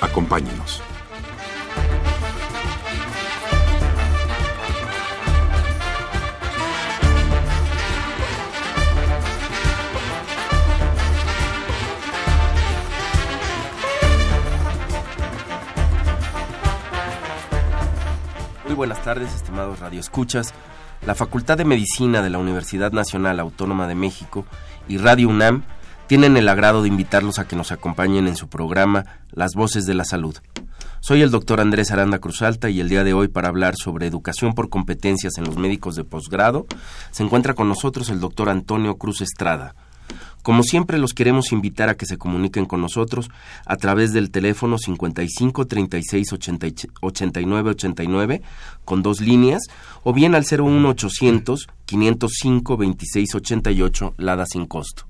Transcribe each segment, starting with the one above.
Acompáñenos. Muy buenas tardes, estimados radioescuchas. La Facultad de Medicina de la Universidad Nacional Autónoma de México y Radio UNAM tienen el agrado de invitarlos a que nos acompañen en su programa Las Voces de la Salud. Soy el doctor Andrés Aranda Cruzalta y el día de hoy para hablar sobre educación por competencias en los médicos de posgrado se encuentra con nosotros el doctor Antonio Cruz Estrada. Como siempre los queremos invitar a que se comuniquen con nosotros a través del teléfono 55 36 89 89 con dos líneas o bien al 01 800 505 26 88 Lada sin costo.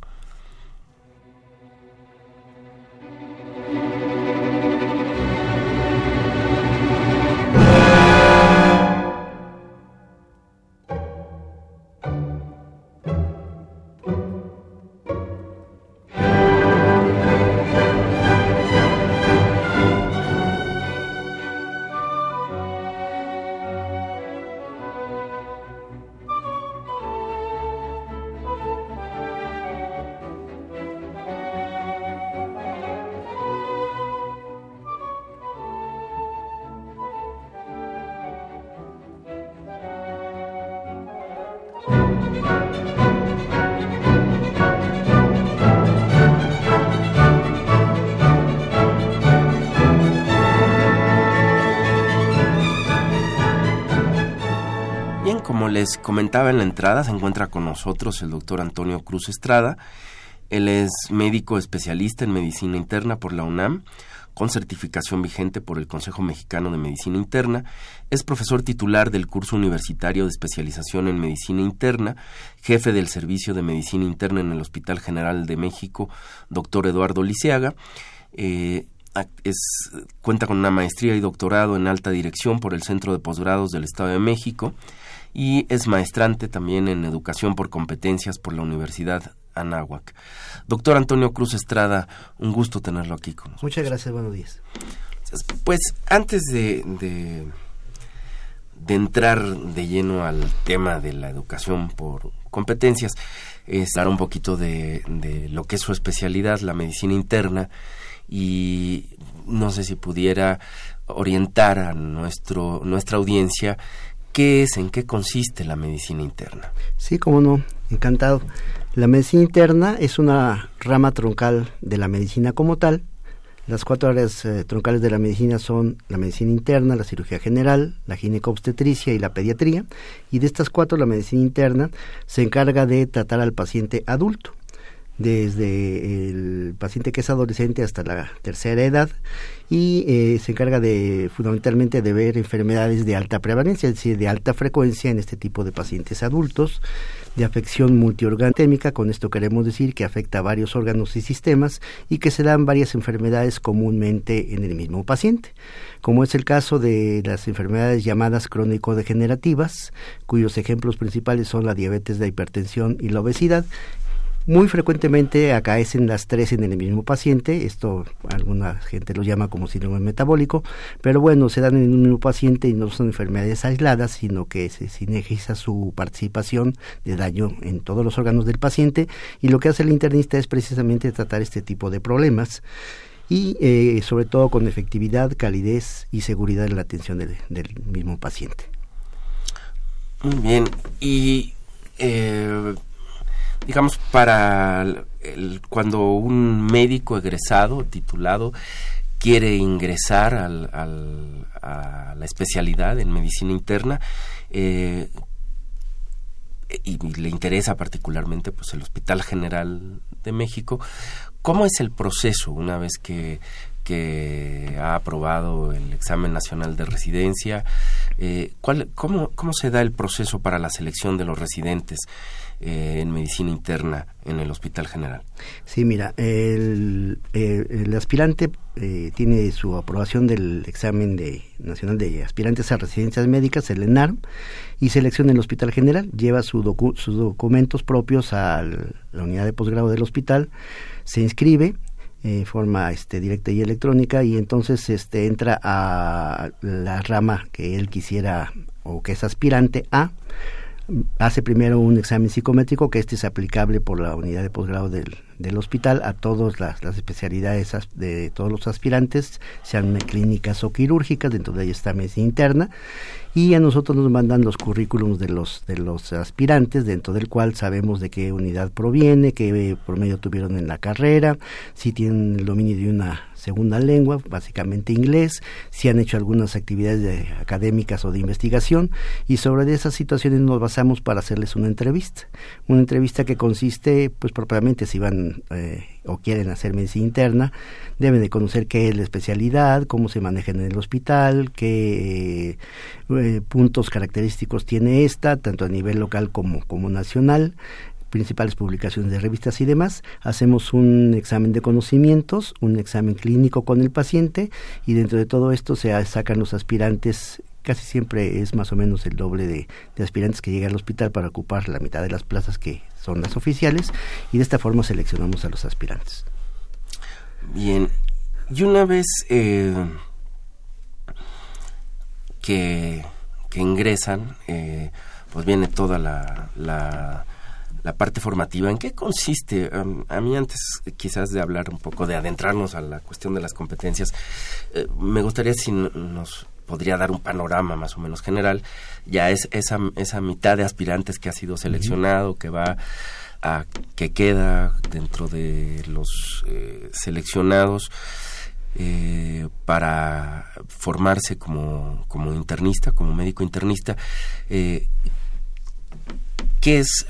Les comentaba en la entrada, se encuentra con nosotros el doctor Antonio Cruz Estrada. Él es médico especialista en medicina interna por la UNAM, con certificación vigente por el Consejo Mexicano de Medicina Interna. Es profesor titular del curso universitario de especialización en medicina interna, jefe del Servicio de Medicina Interna en el Hospital General de México, doctor Eduardo Liceaga. Eh, es, cuenta con una maestría y doctorado en alta dirección por el Centro de Posgrados del Estado de México y es maestrante también en educación por competencias por la Universidad Anáhuac. Doctor Antonio Cruz Estrada, un gusto tenerlo aquí con nosotros. Muchas gracias, buenos días. Pues antes de, de, entrar de lleno al tema de la educación por competencias, es hablar un poquito de, de lo que es su especialidad, la medicina interna, y no sé si pudiera orientar a nuestro, nuestra audiencia ¿Qué es, en qué consiste la medicina interna? Sí, cómo no, encantado. La medicina interna es una rama troncal de la medicina como tal. Las cuatro áreas eh, troncales de la medicina son la medicina interna, la cirugía general, la ginecobstetricia y la pediatría. Y de estas cuatro, la medicina interna se encarga de tratar al paciente adulto desde el paciente que es adolescente hasta la tercera edad y eh, se encarga de fundamentalmente de ver enfermedades de alta prevalencia, es decir, de alta frecuencia en este tipo de pacientes adultos, de afección multiorganémica, con esto queremos decir que afecta a varios órganos y sistemas y que se dan varias enfermedades comúnmente en el mismo paciente, como es el caso de las enfermedades llamadas crónico-degenerativas, cuyos ejemplos principales son la diabetes, la hipertensión y la obesidad, muy frecuentemente acaecen las tres en el mismo paciente, esto alguna gente lo llama como síndrome metabólico, pero bueno, se dan en el mismo paciente y no son enfermedades aisladas, sino que se sinergiza su participación de daño en todos los órganos del paciente. Y lo que hace el internista es precisamente tratar este tipo de problemas y eh, sobre todo con efectividad, calidez y seguridad en la atención del, mismo paciente. Muy bien, y eh, digamos, para el, cuando un médico egresado, titulado, quiere ingresar al, a la especialidad en medicina interna eh, y, le interesa particularmente pues el Hospital General de México, ¿Cómo es el proceso una vez que, que ha aprobado el examen nacional de residencia? Eh, ¿cuál, cómo, ¿Cómo se da el proceso para la selección de los residentes? Eh, en medicina interna en el Hospital General? Sí, mira, el, el, aspirante eh, tiene su aprobación del examen de, nacional de aspirantes a residencias médicas, el ENARM, y selecciona el Hospital General, lleva sus documentos propios a la unidad de posgrado del hospital, se inscribe en forma este, directa y electrónica y entonces este, entra a la rama que él quisiera o que es aspirante a hace primero un examen psicométrico que este es aplicable por la unidad de posgrado del, del hospital a todas las, especialidades de todos los aspirantes, sean clínicas o quirúrgicas, dentro de ellas está medicina interna, y a nosotros nos mandan los currículums de los de los aspirantes dentro del cual sabemos de qué unidad proviene, qué promedio tuvieron en la carrera, si tienen el dominio de una segunda lengua, básicamente inglés, si han hecho algunas actividades académicas o de investigación y sobre esas situaciones nos basamos para hacerles una entrevista, una entrevista que consiste pues propiamente si van eh, o quieren hacer medicina interna, deben de conocer qué es la especialidad, cómo se maneja en el hospital, qué eh, puntos característicos tiene esta, tanto a nivel local como, como nacional, principales publicaciones de revistas y demás, hacemos un examen de conocimientos, un examen clínico con el paciente y dentro de todo esto se sacan los aspirantes casi siempre es más o menos el doble de, aspirantes que llegan al hospital para ocupar la mitad de las plazas que son las oficiales y de esta forma seleccionamos a los aspirantes. Bien, y una vez eh, que, que, ingresan, eh, pues viene toda la, la, parte formativa. ¿En qué consiste? a mí antes quizás de hablar un poco, de adentrarnos a la cuestión de las competencias, eh, me gustaría si nos podría dar un panorama más o menos general. Ya es esa, esa mitad de aspirantes que ha sido seleccionado, que va a, que queda dentro de los eh, seleccionados eh, para formarse como, como internista, como médico internista. Eh, ¿Qué es,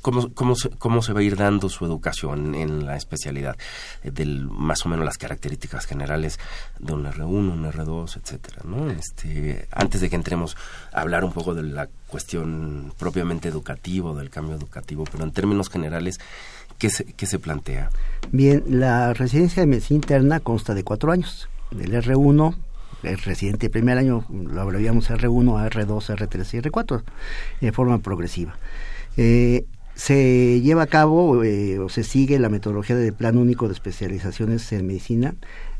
cómo, cómo, se, cómo se va a ir dando su educación en la especialidad? Eh, del, más o menos las características generales de un R1, un R2, etcétera, ¿no? Este, antes de que entremos a hablar un poco de la cuestión propiamente educativa, del cambio educativo, pero en términos generales, ¿qué qué se plantea? Bien, la residencia de medicina interna consta de cuatro años. Del R1 el residente de primer año lo abreviamos R1, R2, R3 y R4 de forma progresiva. Eh, se lleva a cabo eh, o se sigue la metodología del Plan Único de Especializaciones en Medicina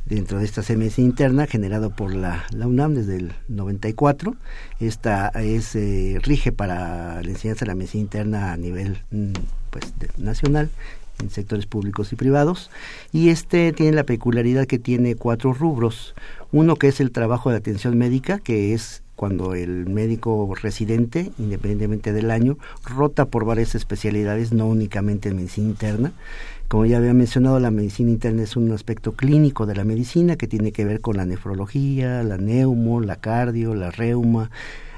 dentro de esta medicina interna generado por la, la, UNAM desde el 94. Esta es eh, rige para la enseñanza de la medicina interna a nivel mm, pues, nacional en sectores públicos y privados y este tiene la peculiaridad que tiene cuatro rubros. Uno que es el trabajo de atención médica que es cuando el médico residente independientemente del año rota por varias especialidades no únicamente en medicina interna. Como ya había mencionado, la medicina interna es un aspecto clínico de la medicina que tiene que ver con la nefrología, la neumo, la cardio, la reuma,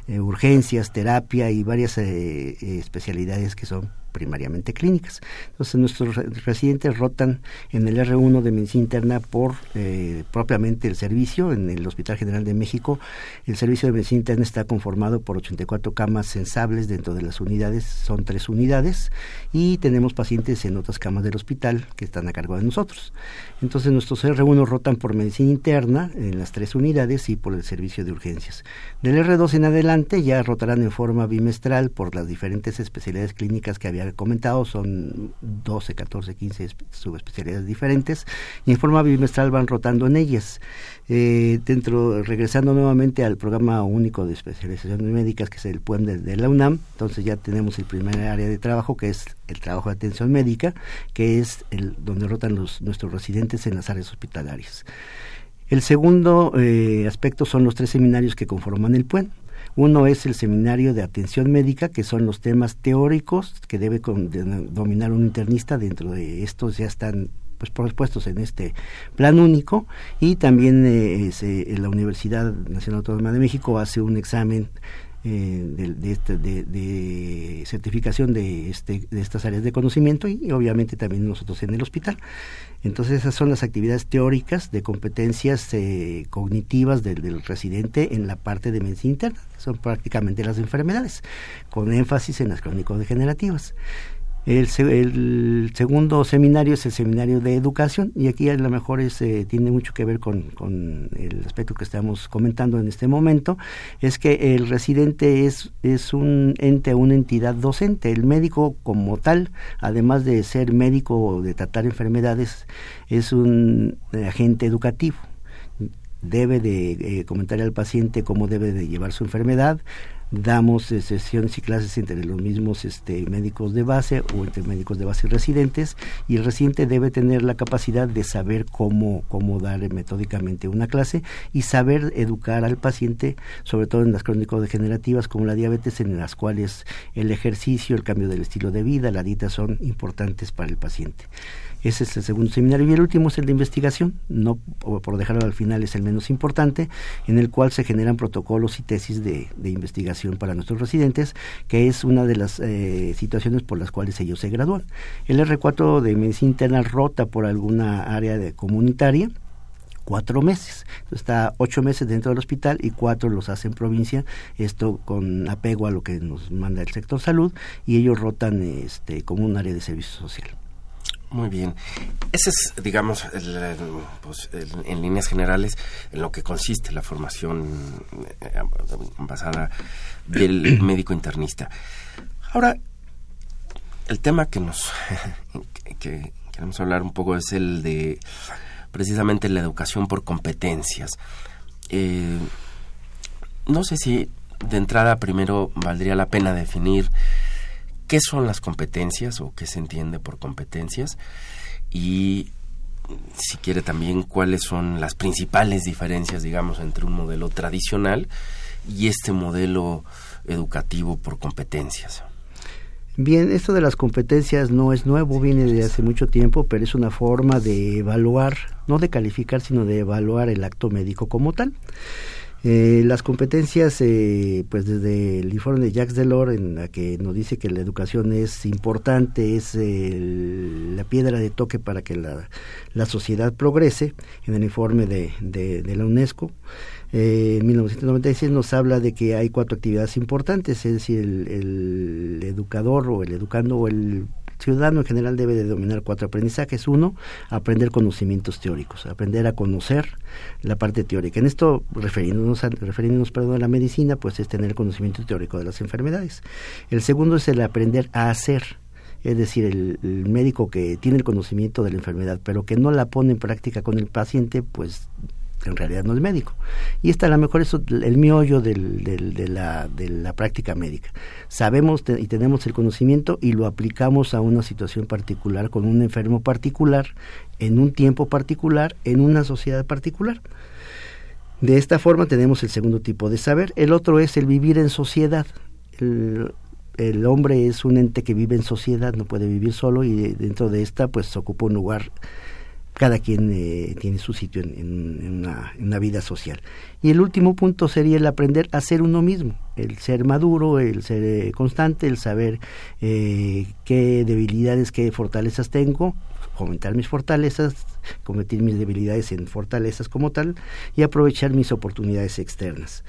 eh, urgencias, terapia y varias eh, eh, especialidades que son primariamente clínicas. Entonces nuestros residentes rotan en el R1 de medicina interna por eh, propiamente el servicio en el Hospital General de México. El servicio de medicina interna está conformado por 84 camas sensables dentro de las unidades, son tres unidades y tenemos pacientes en otras camas del hospital que están a cargo de nosotros. Entonces nuestros R1 rotan por medicina interna en las tres unidades y por el servicio de urgencias. Del R2 en adelante ya rotarán en forma bimestral por las diferentes especialidades clínicas que había comentado, son 12, 14, 15 subespecialidades diferentes y en forma bimestral van rotando en ellas. Eh, dentro, regresando nuevamente al programa único de especializaciones médicas que es el PUEM de, la UNAM, entonces ya tenemos el primer área de trabajo que es el trabajo de atención médica, que es el donde rotan nuestros residentes en las áreas hospitalarias. El segundo eh, aspecto son los tres seminarios que conforman el PUEN. Uno es el seminario de atención médica, que son los temas teóricos que debe dominar un internista. Dentro de estos ya están pues propuestos en este plan único y también eh, la Universidad Nacional Autónoma de México hace un examen eh, este, de, de, certificación de, este, de estas áreas de conocimiento y, obviamente también nosotros en el hospital. Entonces esas son las actividades teóricas de competencias eh, cognitivas del, residente en la parte de medicina interna, son prácticamente las enfermedades, con énfasis en las crónico-degenerativas. El, el, segundo seminario es el seminario de educación y aquí a lo mejor es, eh, tiene mucho que ver con, con, el aspecto que estamos comentando en este momento, es que el residente es, es un ente, una entidad docente. El médico como tal, además de ser médico o de tratar enfermedades, es un agente educativo debe de eh, comentar al paciente cómo debe de llevar su enfermedad, damos eh, sesiones y clases entre los mismos este, médicos de base o entre médicos de base y residentes y el residente debe tener la capacidad de saber cómo, cómo dar metódicamente una clase y saber educar al paciente, sobre todo en las crónico-degenerativas como la diabetes, en las cuales el ejercicio, el cambio del estilo de vida, la dieta son importantes para el paciente. Ese es el segundo seminario. Y el último es el de investigación, no por dejarlo al final es el menos importante, en el cual se generan protocolos y tesis de, investigación para nuestros residentes, que es una de las eh, situaciones por las cuales ellos se gradúan. El R4 de medicina interna rota por alguna área de comunitaria, cuatro meses. está ocho meses dentro del hospital y cuatro los hace en provincia, esto con apego a lo que nos manda el sector salud y ellos rotan este, como un área de servicio social. Muy bien. Ese es, digamos, pues, en líneas generales, en lo que consiste la formación eh, basada del médico internista. Ahora, el tema que nos que queremos hablar un poco es el de precisamente la educación por competencias. Eh, no sé si de entrada primero valdría la pena definir qué son las competencias o qué se entiende por competencias y si quiere también cuáles son las principales diferencias, digamos, entre un modelo tradicional y este modelo educativo por competencias. Bien, esto de las competencias no es nuevo, viene de hace mucho tiempo, pero es una forma de evaluar, no de calificar, sino de evaluar el acto médico como tal. Eh, las competencias, eh, pues desde el informe de Jacques Delors, en la que nos dice que la educación es importante, es la piedra de toque para que la, la sociedad progrese, en el informe de, de, la UNESCO, eh, en 1996 nos habla de que hay cuatro actividades importantes, es decir, el, el educador o el educando o el ciudadano en general debe de dominar cuatro aprendizajes. Uno, aprender conocimientos teóricos, aprender a conocer la parte teórica. En esto, refiriéndonos, a, refiriéndonos perdón, a la medicina, pues es tener conocimiento teórico de las enfermedades. El segundo es el aprender a hacer. Es decir, el, el médico que tiene el conocimiento de la enfermedad, pero que no la pone en práctica con el paciente, pues en realidad no es médico. Y está a lo mejor eso el miollo del, de, la, de la práctica médica. Sabemos y tenemos el conocimiento y lo aplicamos a una situación particular, con un enfermo particular, en un tiempo particular, en una sociedad particular. De esta forma tenemos el segundo tipo de saber. El otro es el vivir en sociedad. El, el hombre es un ente que vive en sociedad, no puede vivir solo y dentro de esta pues ocupa un lugar cada quien eh, tiene su sitio en, una, vida social. Y el último punto sería el aprender a ser uno mismo, el ser maduro, el ser eh, constante, el saber eh, qué debilidades, qué fortalezas tengo, fomentar mis fortalezas, convertir mis debilidades en fortalezas como tal y aprovechar mis oportunidades externas.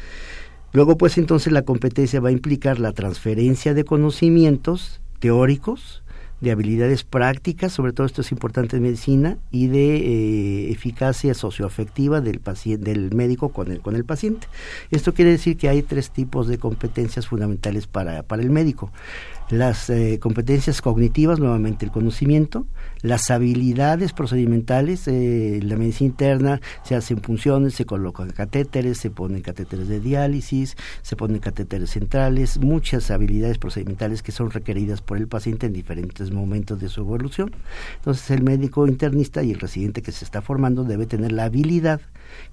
Luego, pues entonces la competencia va a implicar la transferencia de conocimientos teóricos, de habilidades prácticas, sobre todo esto es importante en medicina, y de eh, eficacia socioafectiva del paciente, del médico con el, con el paciente. Esto quiere decir que hay tres tipos de competencias fundamentales para, para el médico las eh, competencias cognitivas, nuevamente el conocimiento, las habilidades procedimentales, eh, la medicina interna se hacen funciones, se colocan catéteres, se ponen catéteres de diálisis, se ponen catéteres centrales, muchas habilidades procedimentales que son requeridas por el paciente en diferentes momentos de su evolución. Entonces el médico internista y el residente que se está formando debe tener la habilidad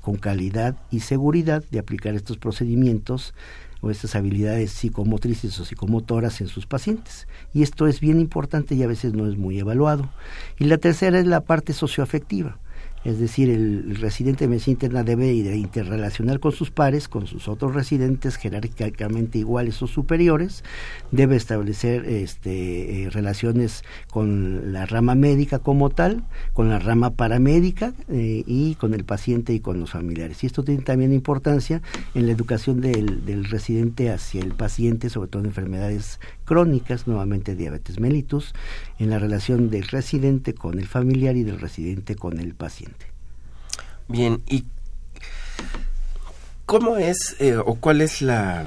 con calidad y seguridad de aplicar estos procedimientos o estas habilidades psicomotrices o psicomotoras en sus pacientes. Y esto es bien importante y a veces no es muy evaluado. Y la tercera es la parte socioafectiva. Es decir, el residente de medicina interna debe interrelacionar con sus pares, con sus otros residentes jerárquicamente iguales o superiores, debe establecer este, eh, relaciones con la rama médica como tal, con la rama paramédica eh, y con el paciente y con los familiares. Y esto tiene también importancia en la educación del, del residente hacia el paciente, sobre todo en enfermedades crónicas, nuevamente diabetes mellitus, en la relación del residente con el familiar y del residente con el paciente. Bien, ¿y cómo es eh, o cuál es la,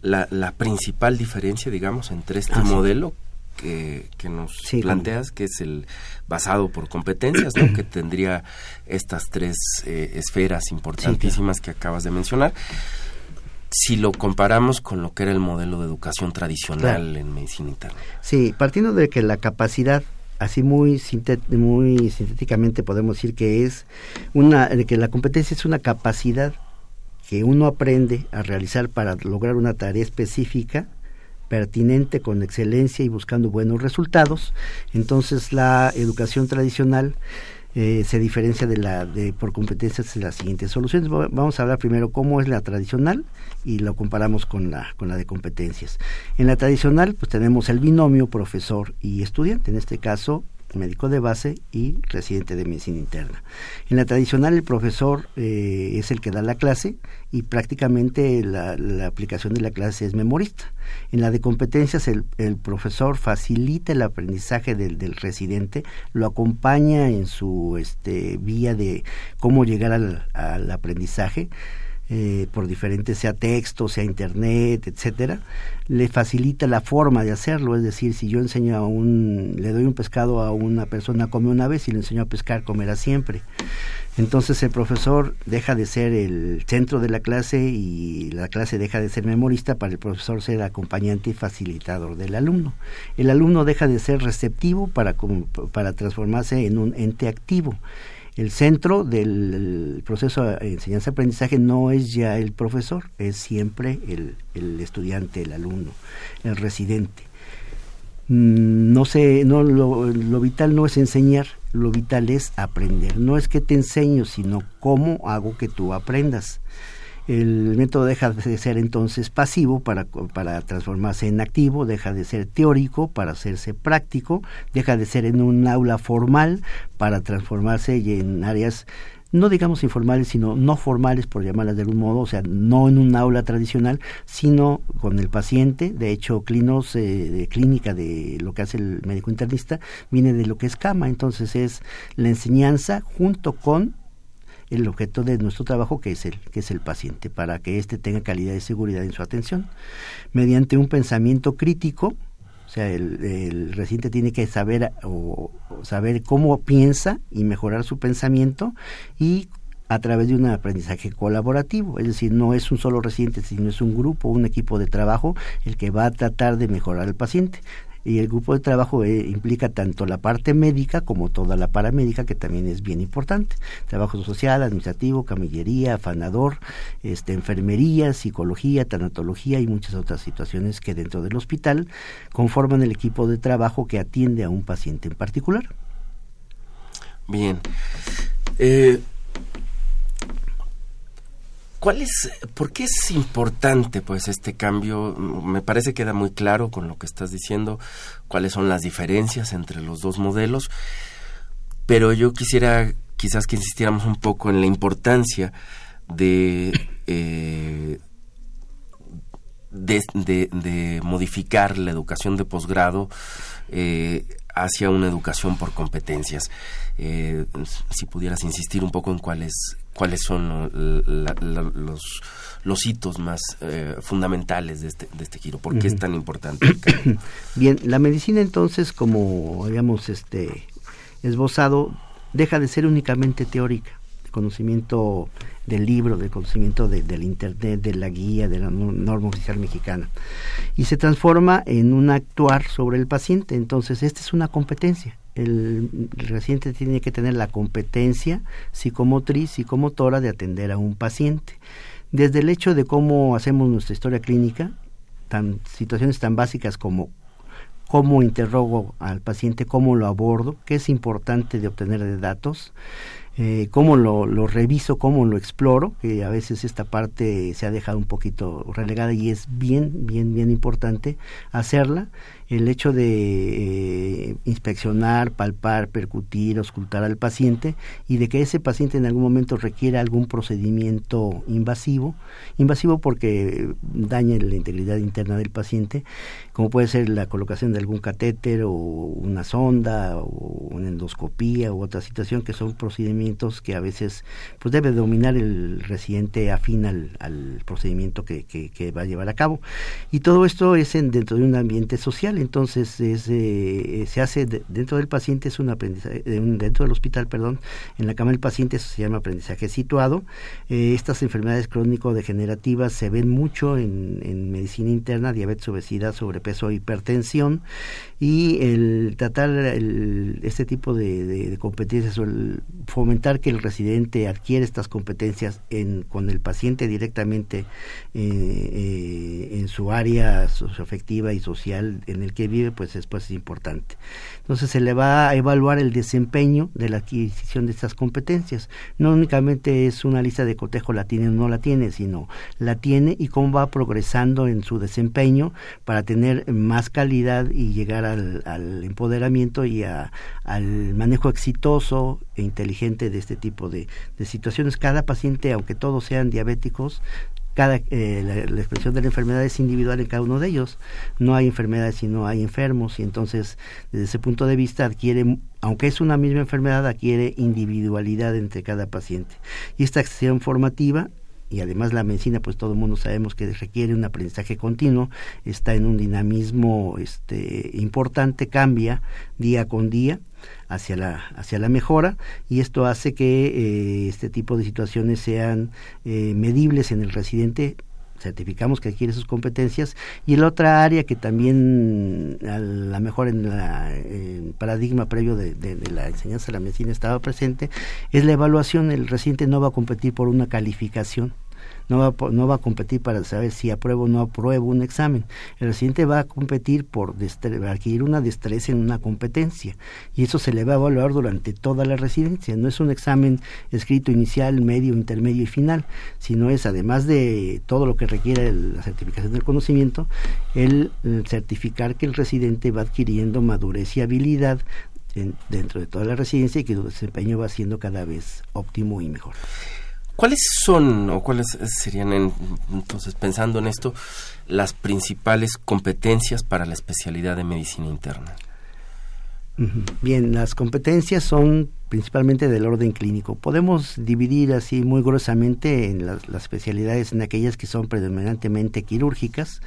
la, principal diferencia, digamos, entre este ah, modelo que, nos planteas, que es el basado por competencias, ¿no? que tendría estas tres eh, esferas importantísimas que acabas de mencionar? Si lo comparamos con lo que era el modelo de educación tradicional en medicina interna. Sí, partiendo de que la capacidad así muy, muy sintéticamente podemos decir que es una, que la competencia es una capacidad que uno aprende a realizar para lograr una tarea específica pertinente con excelencia y buscando buenos resultados. Entonces la educación tradicional eh, se diferencia de la de por competencias de las siguientes soluciones. Vamos a hablar primero cómo es la tradicional y lo comparamos con la con la de competencias. En la tradicional pues tenemos el binomio profesor y estudiante, en este caso médico de base y residente de medicina interna. En la tradicional el profesor eh, es el que da la clase y prácticamente la, aplicación de la clase es memorista. En la de competencias el, profesor facilita el aprendizaje del, residente, lo acompaña en su este, vía de cómo llegar al, al aprendizaje eh, por diferentes, sea texto, sea internet, etcétera, le facilita la forma de hacerlo. Es decir, si yo enseño a un, le doy un pescado a una persona, come una vez, y le enseño a pescar, comerá siempre. Entonces el profesor deja de ser el centro de la clase y la clase deja de ser memorista para el profesor ser acompañante y facilitador del alumno. El alumno deja de ser receptivo para, para transformarse en un ente activo el centro del proceso de enseñanza-aprendizaje no es ya el profesor, es siempre el, el estudiante, el alumno, el residente. Mm, no sé, no, lo, lo vital no es enseñar, lo vital es aprender. No es que te enseño, sino cómo hago que tú aprendas el método deja de ser entonces pasivo para, para transformarse en activo, deja de ser teórico para hacerse práctico, deja de ser en un aula formal para transformarse en áreas no digamos informales, sino no formales, por llamarlas de algún modo, o sea, no en un aula tradicional, sino con el paciente. De hecho, clinos eh, de clínica de lo que hace el médico internista viene de lo que es cama, entonces es la enseñanza junto con el objeto de nuestro trabajo que es el que es el paciente para que éste tenga calidad y seguridad en su atención. Mediante un pensamiento crítico o sea el, el residente tiene que saber o, saber cómo piensa y mejorar su pensamiento y a través de un aprendizaje colaborativo, es decir, no es un solo residente, sino es un grupo, un equipo de trabajo el que va a tratar de mejorar al paciente y el grupo de trabajo eh, implica tanto la parte médica como toda la paramédica que también es bien importante. Trabajo social administrativo camillería afanador este enfermería psicología tanatología y muchas otras situaciones que dentro del hospital conforman el equipo de trabajo que atiende a un paciente en particular. Bien. Eh, ¿Cuál es, por qué es importante pues este cambio? Me parece que queda muy claro con lo que estás diciendo, cuáles son las diferencias entre los dos modelos, pero yo quisiera quizás que insistiéramos un poco en la importancia de, eh, de, modificar la educación de posgrado eh, hacia una educación por competencias. Eh, si pudieras insistir un poco en cuáles cuáles son los, los hitos más eh, fundamentales de este, de este giro, por qué es tan importante. Bien, la medicina entonces, como habíamos este, esbozado, deja de ser únicamente teórica, conocimiento del libro, de conocimiento de, del internet, de la guía, de la norma oficial mexicana, y se transforma en un actuar sobre el paciente. Entonces, esta es una competencia el, residente tiene que tener la competencia psicomotriz, psicomotora de atender a un paciente. Desde el hecho de cómo hacemos nuestra historia clínica, situaciones tan básicas como cómo interrogo al paciente, cómo lo abordo, qué es importante de obtener de datos, eh, cómo lo, lo, reviso, cómo lo exploro, que a veces esta parte se ha dejado un poquito relegada y es bien, bien, bien importante hacerla el hecho de eh, inspeccionar, palpar, percutir, auscultar al paciente y de que ese paciente en algún momento requiera algún procedimiento invasivo, invasivo porque daña la integridad interna del paciente, como puede ser la colocación de algún catéter o una sonda o una endoscopía u otra situación que son procedimientos que a veces pues debe dominar el residente afín al, procedimiento que, que, va a llevar a cabo. Y todo esto es en, dentro de un ambiente social entonces eh, se hace dentro del paciente, es un aprendizaje, dentro del hospital, perdón, en la cama del paciente se llama aprendizaje situado. Eh, estas enfermedades crónico-degenerativas se ven mucho en, medicina interna, diabetes, obesidad, sobrepeso, hipertensión, y el tratar este tipo de, competencias o el fomentar que el residente adquiere estas competencias en, con el paciente directamente eh, en su área socioafectiva y social en el que vive, pues después es importante. Entonces se le va a evaluar el desempeño de la adquisición de estas competencias. No únicamente es una lista de cotejo, la tiene o no la tiene, sino la tiene y cómo va progresando en su desempeño para tener más calidad y llegar al, al empoderamiento y a, al manejo exitoso e inteligente de este tipo de, de situaciones. Cada paciente, aunque todos sean diabéticos, cada eh, la, expresión de la enfermedad es individual en cada uno de ellos. No hay enfermedades si no hay enfermos y entonces desde ese punto de vista adquiere, aunque es una misma enfermedad, adquiere individualidad entre cada paciente. Y esta acción formativa y además la medicina, pues todo el mundo sabemos que requiere un aprendizaje continuo, está en un dinamismo este, importante, cambia día con día hacia la, hacia la mejora y esto hace que eh, este tipo de situaciones sean eh, medibles en el residente. Certificamos que adquiere sus competencias y la otra área que también a lo mejor en el paradigma previo de, la enseñanza de la medicina estaba presente es la evaluación. El residente no va a competir por una calificación no va, no va a competir para saber si apruebo o no apruebo un examen. El residente va a competir por adquirir una destreza en una competencia y eso se le va a evaluar durante toda la residencia. No es un examen escrito inicial, medio, intermedio y final, sino es además de todo lo que requiere la certificación del conocimiento, el, certificar que el residente va adquiriendo madurez y habilidad dentro de toda la residencia y que su desempeño va siendo cada vez óptimo y mejor. ¿Cuáles son o cuáles serían, entonces, pensando en esto, las principales competencias para la especialidad de medicina interna? Bien, las competencias son principalmente del orden clínico. Podemos dividir así muy gruesamente en las, especialidades en aquellas que son predominantemente quirúrgicas,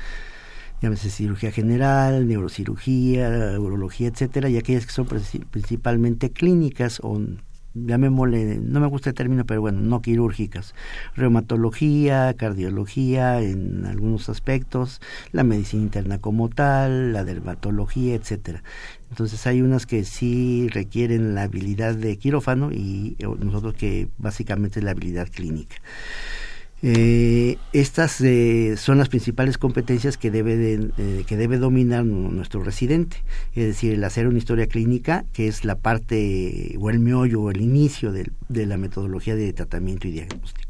llámese cirugía general, neurocirugía, urología, etcétera, y aquellas que son principalmente clínicas o llamémosle, no me gusta el término, pero bueno, no quirúrgicas, reumatología, cardiología en algunos aspectos, la medicina interna como tal, la dermatología, etcétera. Entonces hay unas que sí requieren la habilidad de quirófano y nosotros que básicamente es la habilidad clínica. Eh, estas eh, son las principales competencias que debe, de, eh, que debe dominar nuestro residente, es decir, el hacer una historia clínica, que es la parte o el meollo o el inicio de la metodología de tratamiento y diagnóstico.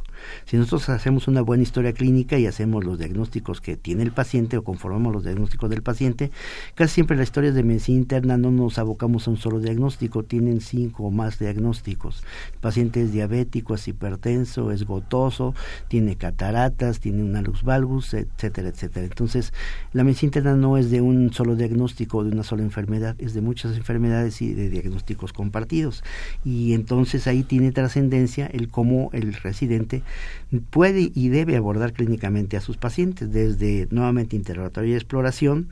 Si nosotros hacemos una buena historia clínica y hacemos los diagnósticos que tiene el paciente o conformamos los diagnósticos del paciente, casi siempre las historias de medicina interna no nos abocamos a un solo diagnóstico, tienen cinco o más diagnósticos. El paciente es diabético, es hipertenso, es gotoso, tiene cataratas, tiene una luz valgus, etcétera, etcétera. Entonces, la medicina interna no es de un solo diagnóstico, de una sola enfermedad, es de muchas enfermedades y de diagnósticos compartidos. Y entonces ahí tiene trascendencia el cómo el residente puede y debe abordar clínicamente a sus pacientes, desde nuevamente interrogatorio y exploración,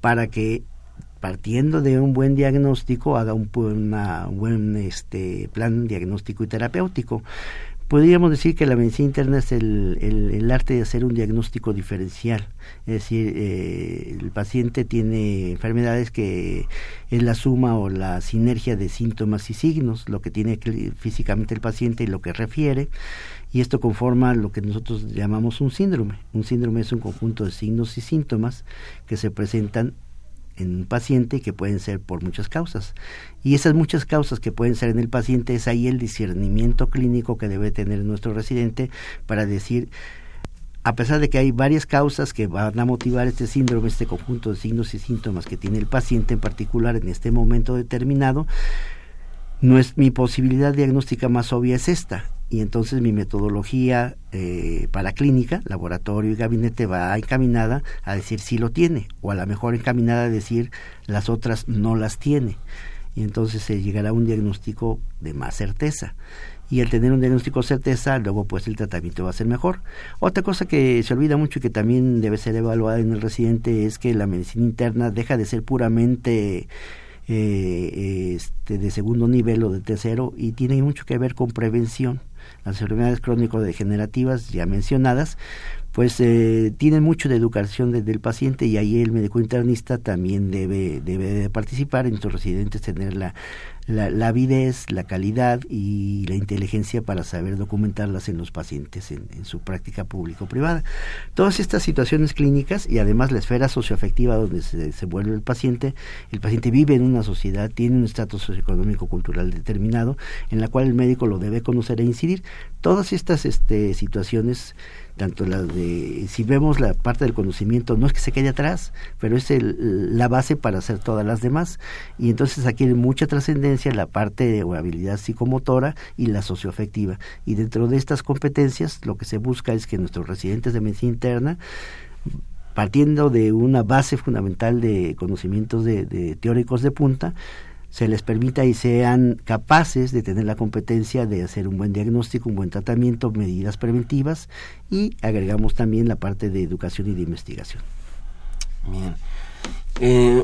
para que partiendo de un buen diagnóstico haga un buen este, plan diagnóstico y terapéutico. Podríamos decir que la medicina interna es el, el, arte de hacer un diagnóstico diferencial. Es decir, eh, el paciente tiene enfermedades que es la suma o la sinergia de síntomas y signos, lo que tiene físicamente el paciente y lo que refiere y esto conforma lo que nosotros llamamos un síndrome. Un síndrome es un conjunto de signos y síntomas que se presentan en un paciente que pueden ser por muchas causas. Y esas muchas causas que pueden ser en el paciente es ahí el discernimiento clínico que debe tener nuestro residente para decir, a pesar de que hay varias causas que van a motivar este síndrome, este conjunto de signos y síntomas que tiene el paciente en particular en este momento determinado, no es mi posibilidad diagnóstica más obvia es esta y entonces mi metodología eh, para clínica, laboratorio y gabinete va encaminada a decir si lo tiene o a lo mejor encaminada a decir las otras no las tiene. Y entonces se llegará a un diagnóstico de más certeza. Y al tener un diagnóstico certeza luego pues el tratamiento va a ser mejor. Otra cosa que se olvida mucho y que también debe ser evaluada en el residente es que la medicina interna deja de ser puramente eh, este, de segundo nivel o de tercero y tiene mucho que ver con prevención las enfermedades crónico-degenerativas ya mencionadas, pues eh, tienen mucho de educación desde el paciente y ahí el médico internista también debe, debe de participar en sus residentes, tener la, la, avidez, la calidad y la inteligencia para saber documentarlas en los pacientes en, su práctica público-privada. Todas estas situaciones clínicas y además la esfera socioafectiva donde se, se vuelve el paciente, el paciente vive en una sociedad, tiene un estatus socioeconómico-cultural determinado en la cual el médico lo debe conocer e incidir. Todas estas este, situaciones tanto la de, si vemos la parte del conocimiento, no es que se quede atrás, pero es el, la base para hacer todas las demás. Y entonces aquí hay mucha trascendencia la parte de habilidad psicomotora y la socioafectiva. Y dentro de estas competencias, lo que se busca es que nuestros residentes de medicina interna partiendo de una base fundamental de conocimientos de teóricos de punta, se les permita y sean capaces de tener la competencia de hacer un buen diagnóstico, un buen tratamiento, medidas preventivas y agregamos también la parte de educación y de investigación. Bien. Eh,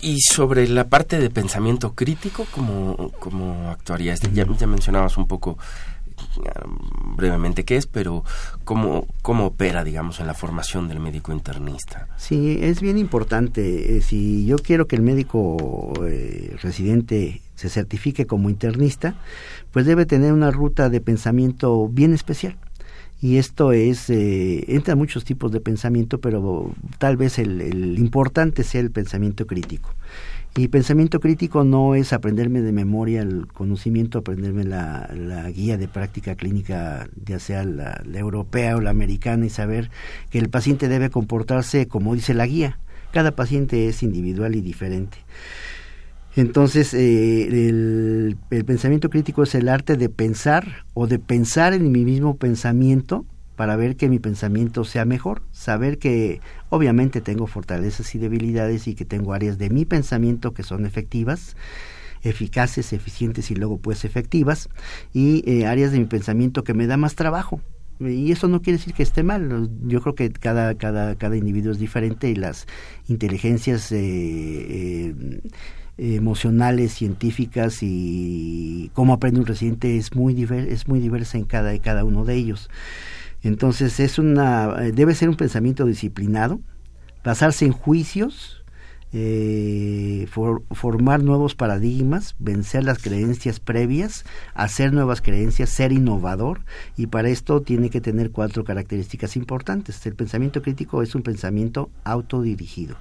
y sobre la parte de pensamiento crítico, ¿cómo, cómo actuaría? Ya, ya mencionabas un poco brevemente qué es, pero cómo, cómo opera, digamos, en la formación del médico internista. Sí, es bien importante. Eh, si yo quiero que el médico eh, residente se certifique como internista, pues debe tener una ruta de pensamiento bien especial. Y esto es, eh, entra muchos tipos de pensamiento, pero tal vez el, el importante sea el pensamiento crítico. Y pensamiento crítico no es aprenderme de memoria el conocimiento, aprenderme la, la guía de práctica clínica, ya sea la, europea o la americana, y saber que el paciente debe comportarse como dice la guía. Cada paciente es individual y diferente. Entonces, eh, el, el, pensamiento crítico es el arte de pensar o de pensar en mi mismo pensamiento para ver que mi pensamiento sea mejor, saber que obviamente tengo fortalezas y debilidades y que tengo áreas de mi pensamiento que son efectivas, eficaces, eficientes y luego pues efectivas, y eh, áreas de mi pensamiento que me da más trabajo. Y eso no quiere decir que esté mal. Yo creo que cada, cada, cada individuo es diferente y las inteligencias eh, eh, emocionales, científicas y cómo aprende un residente es muy, es muy diversa en cada, cada uno de ellos. Entonces es una, eh, debe ser un pensamiento disciplinado, basarse en juicios, eh, formar nuevos paradigmas, vencer las creencias previas, hacer nuevas creencias, ser innovador y para esto tiene que tener cuatro características importantes. El pensamiento crítico es un pensamiento autodirigido.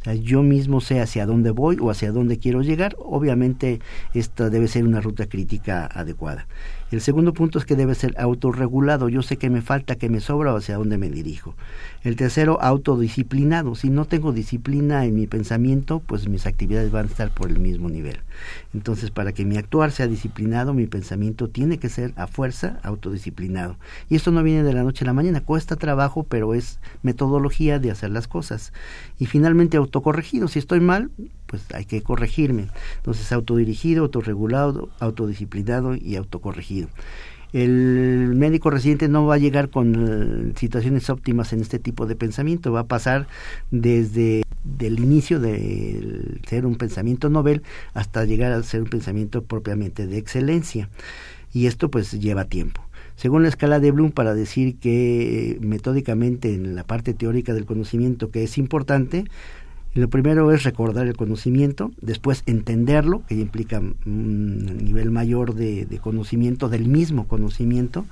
O sea, yo mismo sé hacia dónde voy o hacia dónde quiero llegar. Obviamente esta debe ser una ruta crítica adecuada. El segundo punto es que debe ser autorregulado. Yo sé que me falta, que me sobra o hacia dónde me dirijo. El tercero, autodisciplinado. Si no tengo disciplina en mi pensamiento, pues mis actividades van a estar por el mismo nivel. Entonces, para que mi actuar sea disciplinado, mi pensamiento tiene que ser a fuerza autodisciplinado. Y esto no viene de la noche a la mañana, cuesta trabajo, pero es metodología de hacer las cosas. Y finalmente, autocorregido. Si estoy mal, pues hay que corregirme. Entonces, autodirigido, autorregulado, autodisciplinado y autocorregido el médico residente no va a llegar con eh, situaciones óptimas en este tipo de pensamiento, va a pasar desde el inicio de ser un pensamiento novel hasta llegar a ser un pensamiento propiamente de excelencia. Y esto pues lleva tiempo. Según la escala de Bloom, para decir que metódicamente en la parte teórica del conocimiento que es importante, Lo primero es recordar el conocimiento, después entenderlo, que implica un nivel mayor de, conocimiento del mismo conocimiento.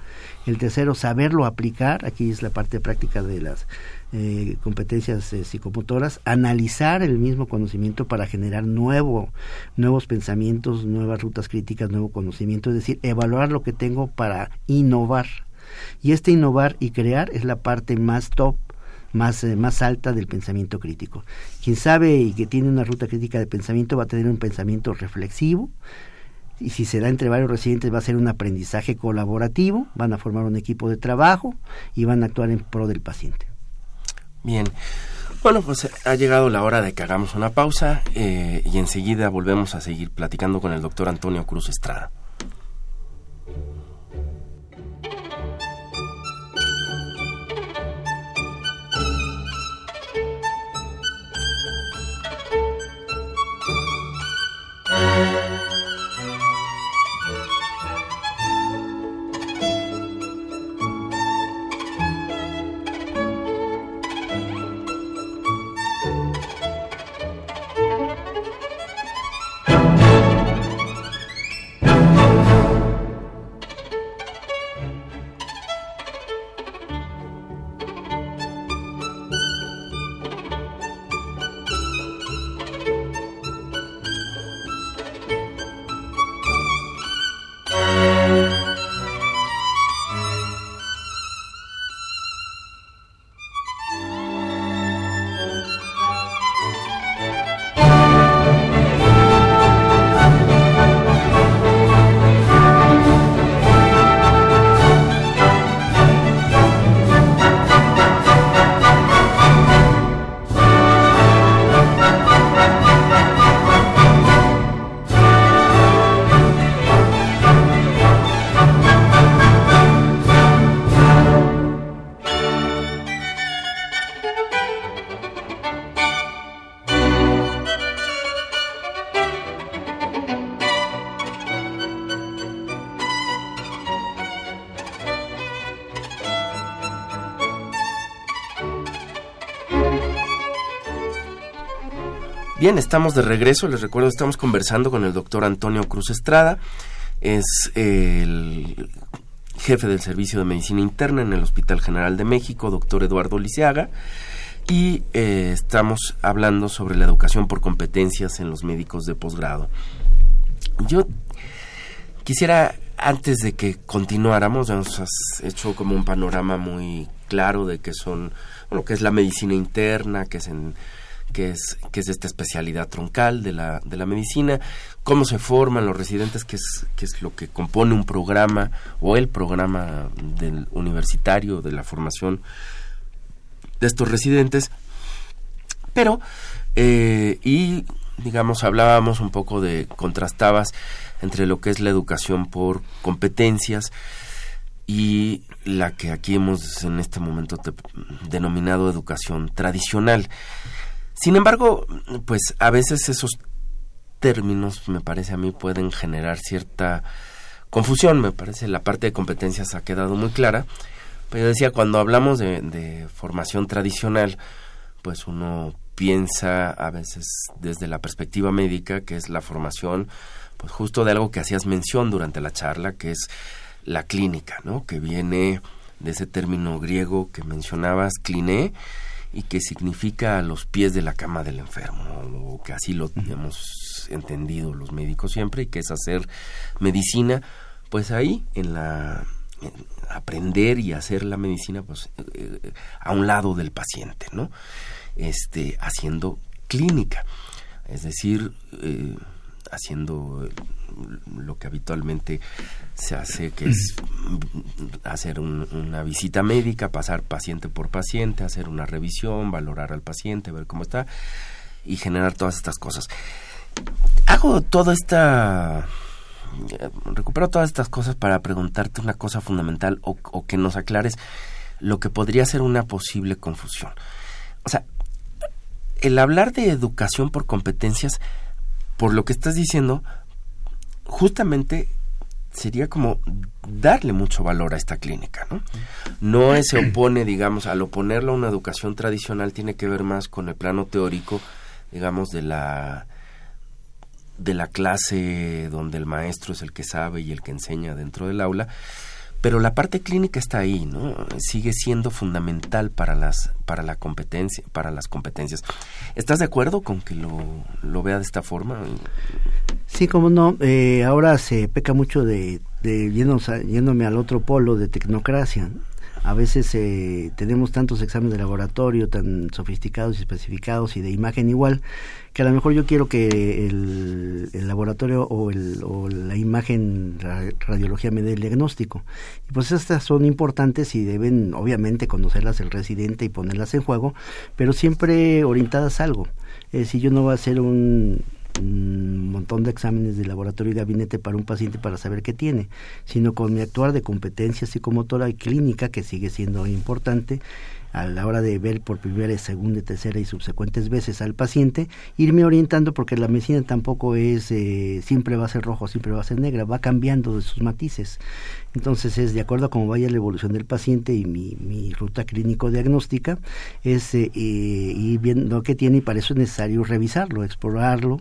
El tercero, saberlo aplicar, aquí es la parte práctica de las eh, competencias eh, psicomotoras, analizar el mismo conocimiento para generar nuevo, nuevos pensamientos, nuevas rutas críticas, nuevo conocimiento, es decir, evaluar lo que tengo para innovar. Y este innovar y crear es la parte más top más, eh, más alta del pensamiento crítico. Quien sabe y que tiene una ruta crítica de pensamiento va a tener un pensamiento reflexivo, y si se da entre varios residentes va a ser un aprendizaje colaborativo, van a formar un equipo de trabajo y van a actuar en pro del paciente. Bien, bueno, pues ha llegado la hora de que hagamos una pausa eh, y enseguida volvemos a seguir platicando con el doctor Antonio Cruz Estrada. Estamos de regreso. Les recuerdo, estamos conversando con el doctor Antonio Cruz Estrada. Es el jefe del Servicio de Medicina Interna en el Hospital General de México, doctor Eduardo Lisiaga. Y eh, estamos hablando sobre la educación por competencias en los médicos de posgrado. Yo quisiera, antes de que continuáramos, nos has hecho como un panorama muy claro de qué son, bueno, qué es la medicina interna, qué es en que es, que es esta especialidad troncal de la, de la medicina, cómo se forman los residentes, qué es, es lo que compone un programa o el programa del universitario de la formación de estos residentes. Pero, eh, y digamos, hablábamos un poco de, contrastabas entre lo que es la educación por competencias y la que aquí hemos en este momento denominado educación tradicional. Sin embargo, pues a veces esos términos, me parece a mí, pueden generar cierta confusión. Me parece la parte de competencias ha quedado muy clara. Pero yo decía, cuando hablamos de, formación tradicional, pues uno piensa a veces desde la perspectiva médica, que es la formación, pues justo de algo que hacías mención durante la charla, que es la clínica, ¿no? Que viene de ese término griego que mencionabas, cliné, y que significa los pies de la cama del enfermo, o que así lo hemos entendido los médicos siempre, y que es hacer medicina, pues ahí en la aprender y hacer la medicina pues eh, a un lado del paciente, ¿no? Este haciendo clínica, es decir, eh, haciendo lo que habitualmente se hace, que es hacer una visita médica, pasar paciente por paciente, hacer una revisión, valorar al paciente, ver cómo está y generar todas estas cosas. Hago toda esta... Recupero todas estas cosas para preguntarte una cosa fundamental o, o que nos aclares lo que podría ser una posible confusión. O sea, el hablar de educación por competencias, por lo que estás diciendo, justamente sería como darle mucho valor a esta clínica, ¿no? No se opone, digamos, al oponerlo a una educación tradicional tiene que ver más con el plano teórico digamos, de la de la clase donde el maestro es el que sabe y el que enseña dentro del aula, pero la parte clínica está ahí, ¿no? Sigue siendo fundamental para las para la competencia, para las competencias. ¿Estás de acuerdo con que lo, lo vea de esta forma? Sí, como no. Eh, ahora se peca mucho de, de yéndome al otro polo de tecnocracia a veces eh, tenemos tantos exámenes de laboratorio tan sofisticados y especificados y de imagen igual que a lo mejor yo quiero que el, laboratorio o, el, o la imagen radiología me dé el diagnóstico. Y pues estas son importantes y deben obviamente conocerlas el residente y ponerlas en juego pero siempre orientadas a algo. Eh, si yo no voy a hacer un un montón de exámenes de laboratorio y gabinete para un paciente para saber qué tiene, sino con mi actuar de competencia psicomotora y clínica, que sigue siendo importante, a la hora de ver por primera, segunda, tercera y subsecuentes veces al paciente, irme orientando porque la medicina tampoco es, eh, siempre va a ser rojo, siempre va a ser negra, va cambiando de sus matices. Entonces es de acuerdo a cómo vaya la evolución del paciente y mi, mi ruta clínico-diagnóstica, es eh, ir viendo qué tiene y para eso es necesario revisarlo, explorarlo,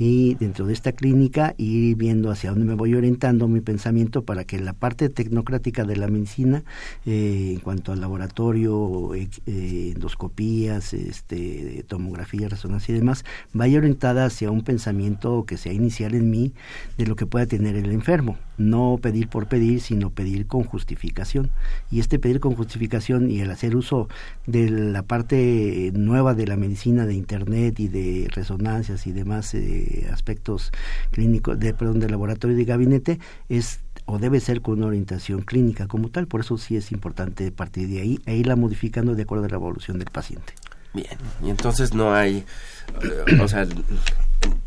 y dentro de esta clínica ir viendo hacia dónde me voy orientando mi pensamiento para que la parte tecnocrática de la medicina eh, en cuanto al laboratorio, eh, endoscopías, este, tomografía, resonancia y demás, vaya orientada hacia un pensamiento que sea inicial en mí de lo que pueda tener el enfermo. No pedir por pedir, sino pedir con justificación. Y este pedir con justificación y el hacer uso de la parte nueva de la medicina, de Internet y de resonancias y demás, eh, aspectos clínicos, de, perdón, de laboratorio y de gabinete, es o debe ser con una orientación clínica como tal. Por eso sí es importante partir de ahí e irla modificando de acuerdo a la evolución del paciente. Bien, y entonces no hay, eh, o sea,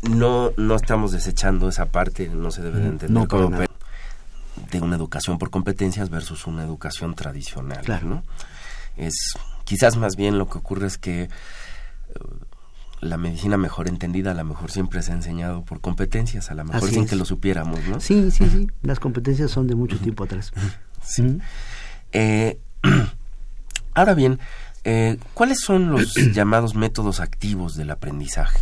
no, no estamos desechando esa parte, no se debe de entender como de una educación por competencias versus una educación tradicional, claro. ¿no? Es quizás más bien lo que ocurre es que la medicina mejor entendida, a lo mejor siempre se ha enseñado por competencias, a lo mejor sin que lo supiéramos, ¿no? Sí, sí, sí. Las competencias son de mucho tiempo atrás. Sí. Eh, ahora bien, eh, ¿cuáles son los llamados métodos activos del aprendizaje?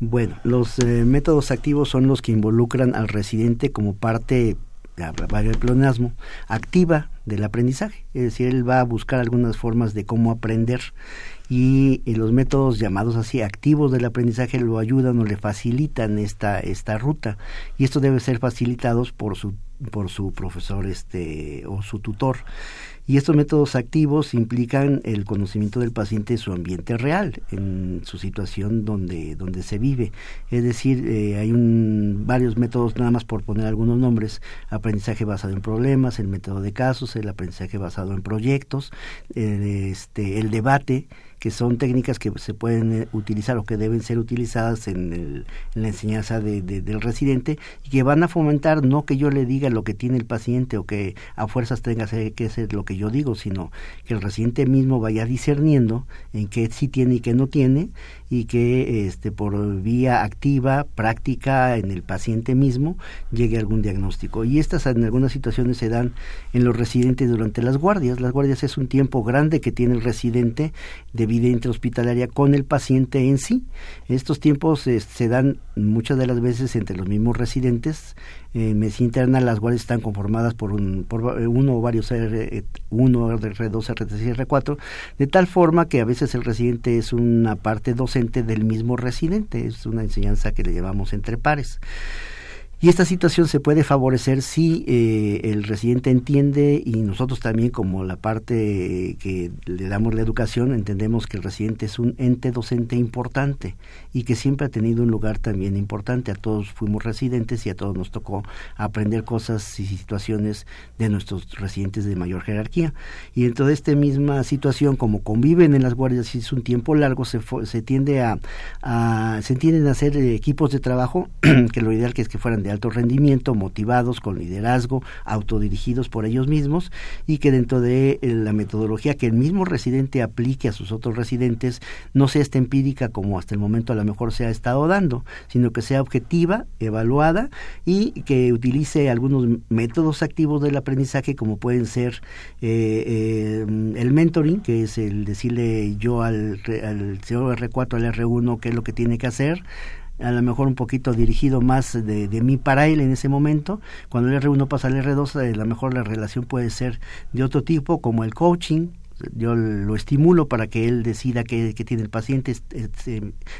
Bueno, los eh, métodos activos son los que involucran al residente como parte el pleonasmo, activa del aprendizaje. Es decir, él va a buscar algunas formas de cómo aprender y, los métodos llamados así activos del aprendizaje lo ayudan o le facilitan esta, esta ruta. Y esto debe ser facilitados por su, por su profesor este, o su tutor. Y estos métodos activos implican el conocimiento del paciente de su ambiente real, en su situación donde, donde se vive. Es decir, eh, hay un, varios métodos, nada más por poner algunos nombres, aprendizaje basado en problemas, el método de casos, el aprendizaje basado en proyectos, este, el debate, que son técnicas que se pueden eh, utilizar o que deben ser utilizadas en, la enseñanza del residente y que van a fomentar no que yo le diga lo que tiene el paciente o que a fuerzas tenga que ser lo que yo digo, sino que el residente mismo vaya discerniendo en qué sí tiene y qué no tiene y que este, por vía activa, práctica en el paciente mismo, llegue algún diagnóstico. Y estas en algunas situaciones se dan en los residentes durante las guardias. Las guardias es un tiempo grande que tiene el residente de vida intrahospitalaria con el paciente en sí. Estos tiempos eh, se dan muchas de las veces entre los mismos residentes en medicina interna las guardias están conformadas por, un, por uno o varios R, 1, R2, R3 R4, de tal forma que a veces el residente es una parte docente del mismo residente, es una enseñanza que le llamamos entre pares. Y esta situación se puede favorecer si eh, el residente entiende y nosotros también como la parte que le damos la educación entendemos que el residente es un ente docente importante y que siempre ha tenido un lugar también importante. A todos fuimos residentes y a todos nos tocó aprender cosas y situaciones de nuestros residentes de mayor jerarquía. Y de esta misma situación, como conviven en las guardias y es un tiempo largo, se, se tiende a, a se tienden a hacer equipos de trabajo que lo ideal que es que fueran de alto rendimiento, motivados, con liderazgo, autodirigidos por ellos mismos y que dentro de eh, la metodología que el mismo residente aplique a sus otros residentes no sea esta empírica como hasta el momento a lo mejor se ha estado dando, sino que sea objetiva, evaluada y que utilice algunos métodos activos del aprendizaje como pueden ser eh, eh, el mentoring, que es el decirle yo al, al R4, al R1 qué es lo que tiene que hacer, a lo mejor un poquito dirigido más de, de mí para él en ese momento. Cuando el R1 pasa al R2, a lo mejor la relación puede ser de otro tipo, como el coaching, yo lo estimulo para que él decida qué, tiene el paciente,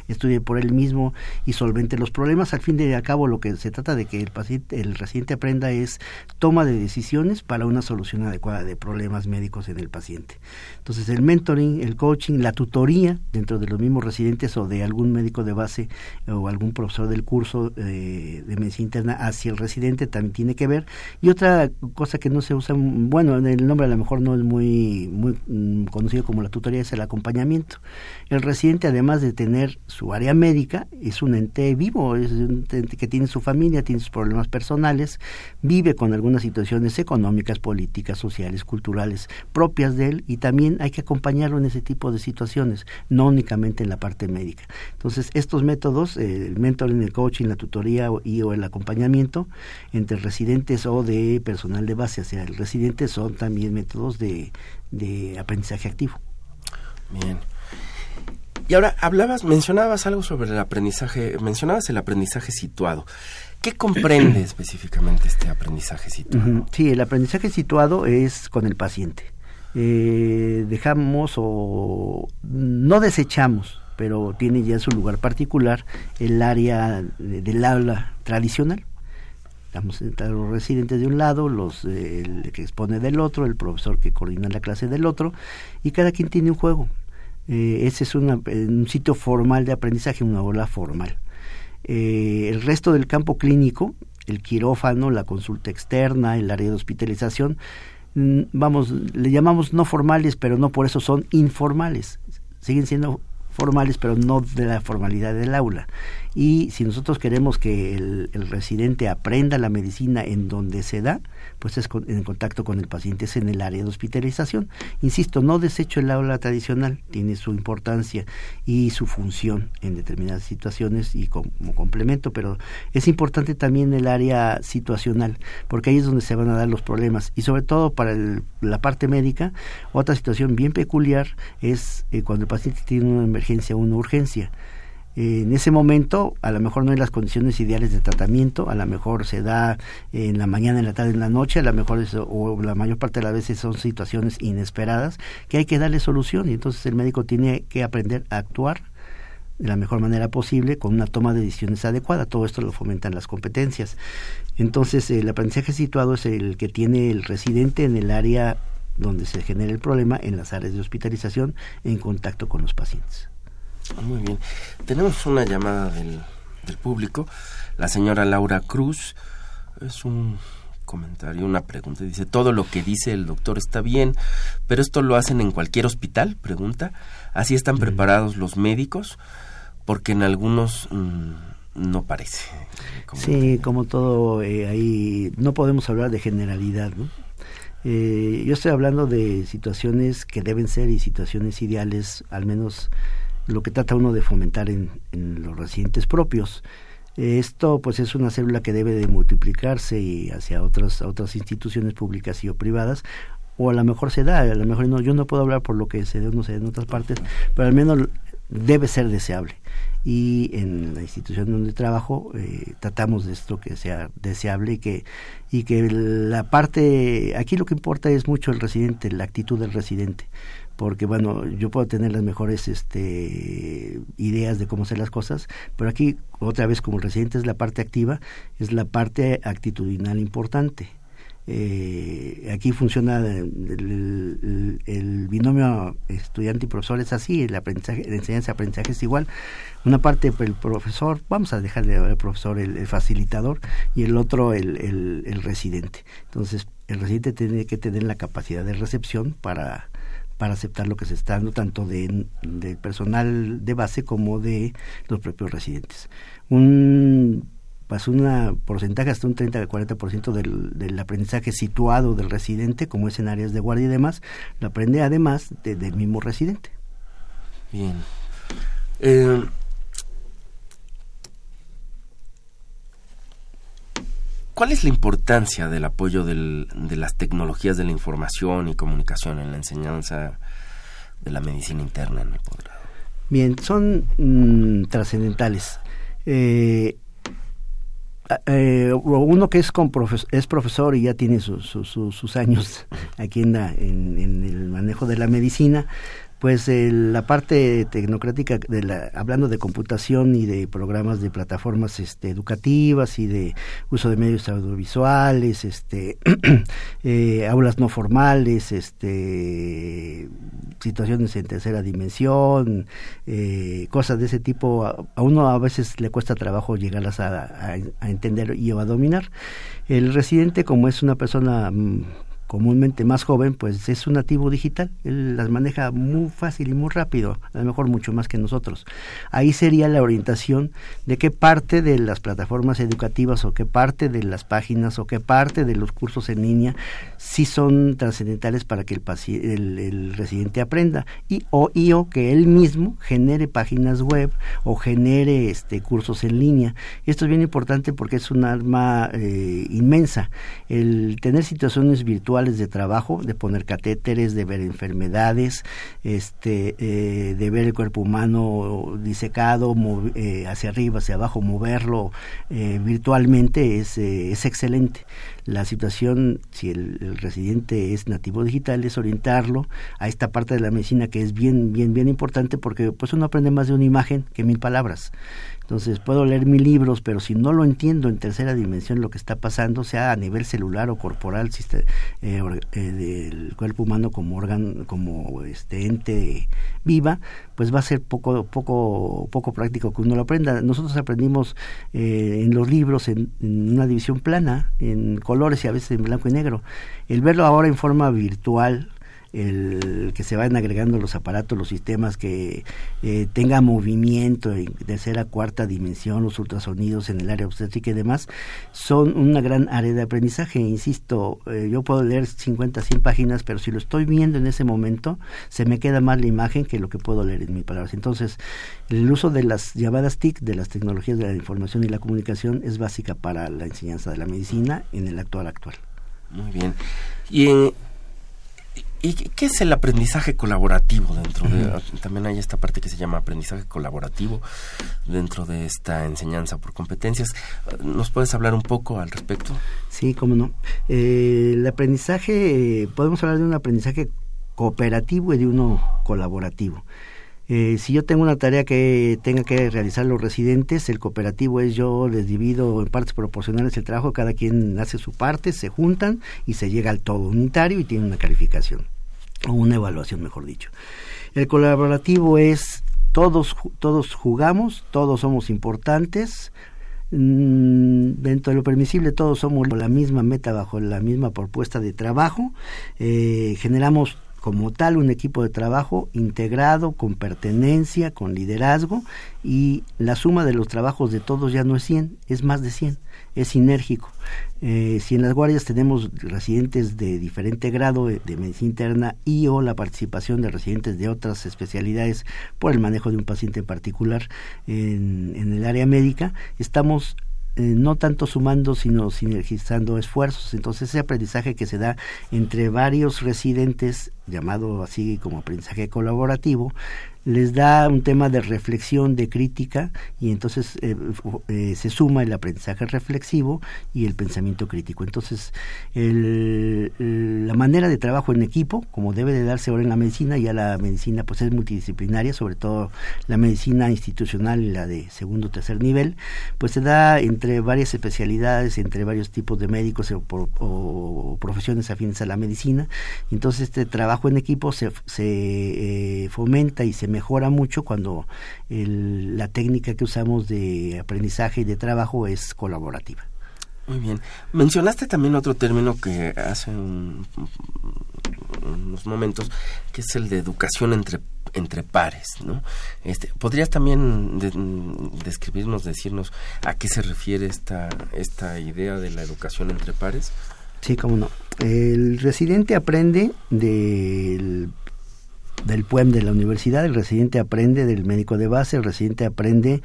estudie por él mismo y solvente los problemas. Al fin de cabo, lo que se trata de que el paciente, el residente aprenda es toma de decisiones para una solución adecuada de problemas médicos en el paciente. Entonces, el mentoring, el coaching, la tutoría dentro de los mismos residentes o de algún médico de base o algún profesor del curso de, de medicina interna hacia el residente también tiene que ver. Y otra cosa que no se usa, bueno, el nombre a lo mejor no es muy, muy conocido como la tutoría es el acompañamiento. El residente, además de tener su área médica, es un ente vivo, es un ente que tiene su familia, tiene sus problemas personales, vive con algunas situaciones económicas, políticas, sociales, culturales propias de él y también hay que acompañarlo en ese tipo de situaciones, no únicamente en la parte médica. Entonces, estos métodos, eh, el mentoring, el coaching, la tutoría y o el acompañamiento entre residentes o de personal de base hacia el residente son también métodos de, de aprendizaje activo. Bien. Y ahora hablabas, mencionabas algo sobre el aprendizaje, mencionabas el aprendizaje situado. ¿Qué comprende específicamente este aprendizaje situado? Sí, el aprendizaje situado es con el paciente. Eh, dejamos o no desechamos, pero tiene ya su lugar particular el área del aula tradicional Estamos los residentes de un lado, los el que expone del otro, el profesor que coordina la clase del otro, y cada quien tiene un juego. Eh, ese es un sitio formal de aprendizaje, una aula formal. Eh, el resto del campo clínico, el quirófano, la consulta externa, el área de hospitalización, mm, vamos, le llamamos no formales, pero no por eso son informales. Siguen siendo formales, pero no de la formalidad del aula. Y si nosotros queremos que el, residente aprenda la medicina en donde se da, pues es en contacto con el paciente, es en el área de hospitalización. Insisto, no desecho el aula tradicional, tiene su importancia y su función en determinadas situaciones y como, complemento, pero es importante también el área situacional, porque ahí es donde se van a dar los problemas y sobre todo para la parte médica, otra situación bien peculiar es eh, cuando el paciente tiene una emergencia o una urgencia en ese momento a lo mejor no hay las condiciones ideales de tratamiento, a lo mejor se da en la mañana, en la tarde, en la noche, a lo mejor o la mayor parte de las veces son situaciones inesperadas que hay que darle solución y entonces el médico tiene que aprender a actuar de la mejor manera posible con una toma de decisiones adecuada. Todo esto lo fomentan las competencias. Entonces el aprendizaje situado es el que tiene el residente en el área donde se genera el problema, en las áreas de hospitalización, en contacto con los pacientes. Muy bien. Tenemos una llamada del, del público. La señora Laura Cruz. Es un comentario, una pregunta. Dice, todo lo que dice el doctor está bien, pero esto lo hacen en cualquier hospital, pregunta. Así están preparados los médicos, porque en algunos mm, no parece. sí, como todo, eh, ahí no podemos hablar de generalidad, ¿no? Eh, yo estoy hablando de situaciones que deben ser y situaciones ideales, al menos lo que trata uno de fomentar en, los residentes propios. Esto pues es una célula que debe de multiplicarse y hacia otras otras instituciones públicas y o privadas o a lo mejor se da, a lo mejor no, yo no puedo hablar por lo que se da no sé en otras partes, pero al menos debe ser deseable. Y en la institución donde trabajo eh, tratamos de esto que sea deseable y que y que la parte aquí lo que importa es mucho el residente, la actitud del residente porque bueno, yo puedo tener las mejores este, ideas de cómo hacer las cosas, pero aquí otra vez como residente es la parte activa, es la parte actitudinal importante. Eh, aquí funciona el, binomio estudiante y profesor es así, el aprendizaje, la enseñanza aprendizaje es igual. Una parte el profesor, vamos a dejarle al profesor el, facilitador y el otro el, el residente. Entonces el residente tiene que tener la capacidad de recepción para para aceptar lo que se está dando tanto de, del personal de base como de los propios residentes. Un pues un porcentaje hasta un 30-40% del, del aprendizaje situado del residente, como es en áreas de guardia y demás, lo aprende además del mismo residente. Bien. Eh, ¿Cuál es la importancia del apoyo del, de las tecnologías de la información y comunicación en la enseñanza de la medicina interna en el posgrado? Bien, son mm, trascendentales. Eh, eh, uno que es, con es profesor y ya tiene sus años aquí en, en, el manejo de la medicina, pues la parte tecnocrática, de la, hablando de computación y de programas de plataformas este, educativas y de uso de medios audiovisuales, este, eh, aulas no formales, este, situaciones en tercera dimensión, eh, cosas de ese tipo, a, uno a veces le cuesta trabajo llegarlas a, a entender y a dominar. El residente, como es una persona mm, comúnmente más joven, pues es un nativo digital. Él las maneja muy fácil y muy rápido, a lo mejor mucho más que nosotros. Ahí sería la orientación de qué parte de las plataformas educativas o qué parte de las páginas o qué parte de los cursos en línea sí son trascendentales para que el, el, residente aprenda y o, y o que él mismo genere páginas web o genere este cursos en línea. Esto es bien importante porque es un arma eh, inmensa. El tener situaciones virtuales de trabajo, de poner catéteres, de ver enfermedades, este, eh, de ver el cuerpo humano disecado eh, hacia arriba, hacia abajo, moverlo eh, virtualmente es, es excelente. La situación, si el, residente es nativo digital, es orientarlo a esta parte de la medicina que es bien, bien, bien importante porque pues uno aprende más de una imagen que mil palabras. Entonces puedo leer mil libros, pero si no lo entiendo en tercera dimensión lo que está pasando, sea a nivel celular o corporal, eh, eh, del cuerpo humano como órgano, como este ente viva, pues va a ser poco, poco, poco práctico que uno lo aprenda. Nosotros aprendimos eh, en los libros en, en, una división plana, en colores y a veces en blanco y negro. El verlo ahora en forma virtual el que se vayan agregando los aparatos, los sistemas, que eh, tenga movimiento en tercera, cuarta dimensión, los ultrasonidos en el área obstétrica y demás, son una gran área de aprendizaje. Insisto, eh, yo puedo leer 50, 100 páginas, pero si lo estoy viendo en ese momento, se me queda más la imagen que lo que puedo leer en mis palabras. Entonces, el uso de las llamadas TIC, de las tecnologías de la información y la comunicación, es básica para la enseñanza de la medicina en el actual actual. Muy bien. Y ¿Y qué es el aprendizaje colaborativo dentro de... También hay esta parte que se llama aprendizaje colaborativo dentro de esta enseñanza por competencias. ¿Nos puedes hablar un poco al respecto? Sí, cómo no. Eh, el aprendizaje, podemos hablar de un aprendizaje cooperativo y de uno colaborativo. Eh, si yo tengo una tarea que tenga que realizar los residentes, el cooperativo es yo les divido en partes proporcionales el trabajo, cada quien hace su parte, se juntan y se llega al todo unitario y tiene una calificación o una evaluación, mejor dicho. El colaborativo es todos, todos jugamos, todos somos importantes, mm, dentro de lo permisible todos somos la misma meta bajo la misma propuesta de trabajo, eh, generamos como tal un equipo de trabajo integrado, con pertenencia, con liderazgo y la suma de los trabajos de todos ya no es 100, es más de 100, es sinérgico. Eh, si en las guardias tenemos residentes de diferente grado de, medicina interna y o la participación de residentes de otras especialidades por el manejo de un paciente en particular en, el área médica, estamos no tanto sumando, sino sinergizando esfuerzos. Entonces ese aprendizaje que se da entre varios residentes, llamado así como aprendizaje colaborativo, les da un tema de reflexión, de crítica, y entonces eh, eh, se suma el aprendizaje reflexivo y el pensamiento crítico. Entonces, la manera de trabajo en equipo, como debe de darse ahora en la medicina, ya la medicina pues es multidisciplinaria, sobre todo la medicina institucional y la de segundo o tercer nivel, pues se da entre varias especialidades, entre varios tipos de médicos o, profesiones afines a la medicina. Entonces, este trabajo en equipo se, eh, fomenta y se mejora mucho cuando la técnica que usamos de aprendizaje y de trabajo es colaborativa. Muy bien. Mencionaste también otro término que hace unos momentos, que es el de educación entre entre pares, ¿no? Este, ¿Podrías también describirnos, decirnos a qué se refiere esta, esta idea de la educación entre pares? Sí, cómo no. El residente aprende del del PUEM de la universidad, el residente aprende del médico de base, el residente aprende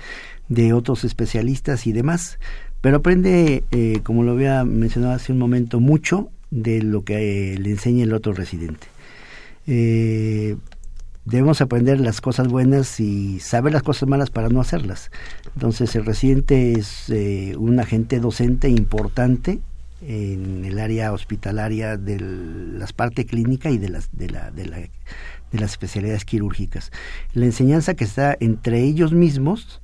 de otros especialistas y demás, pero aprende, eh, como lo había mencionado hace un momento, mucho de lo que le enseña el otro residente. Eh, debemos aprender las cosas buenas y saber las cosas malas para no hacerlas. Entonces el residente es eh, un agente docente importante en el área hospitalaria de la parte clínica y de las de la de las especialidades quirúrgicas. La enseñanza que está entre ellos mismos,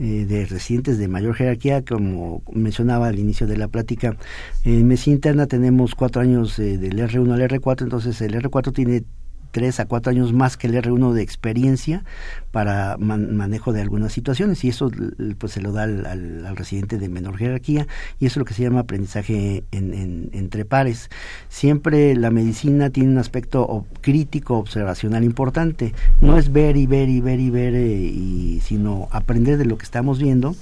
eh, de residentes de mayor jerarquía, como mencionaba al inicio de la plática, en interna tenemos cuatro años eh, del R1 al R4, entonces el R4 tiene tres a cuatro años más que el R1 de experiencia para manejo de algunas situaciones y eso pues se lo da al, residente de menor jerarquía y eso es lo que se llama aprendizaje en, entre pares. Siempre la medicina tiene un aspecto crítico, observacional importante. No es ver y ver y ver y ver, eh, y, sino aprender de lo que estamos viendo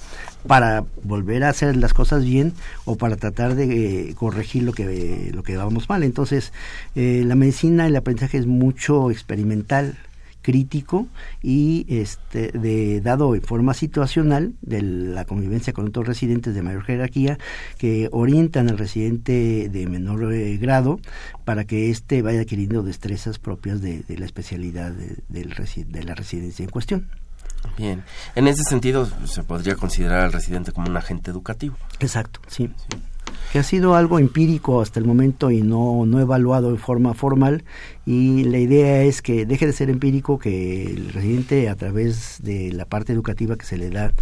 para volver a hacer las cosas bien o para tratar de eh, corregir lo que lo que vamos mal. Entonces, eh, la medicina, el aprendizaje es mucho experimental, crítico y este de dado en forma situacional de la convivencia con otros residentes de mayor jerarquía que orientan al residente de menor eh, grado para que éste vaya adquiriendo destrezas propias de, la especialidad de, de la residencia en cuestión. Bien, en ese sentido se podría considerar al residente como un agente educativo. Exacto, sí. Que ha sido algo empírico hasta el momento y no, no evaluado en forma formal. Y la idea es que deje de ser empírico, que el residente a través de la parte educativa que se le da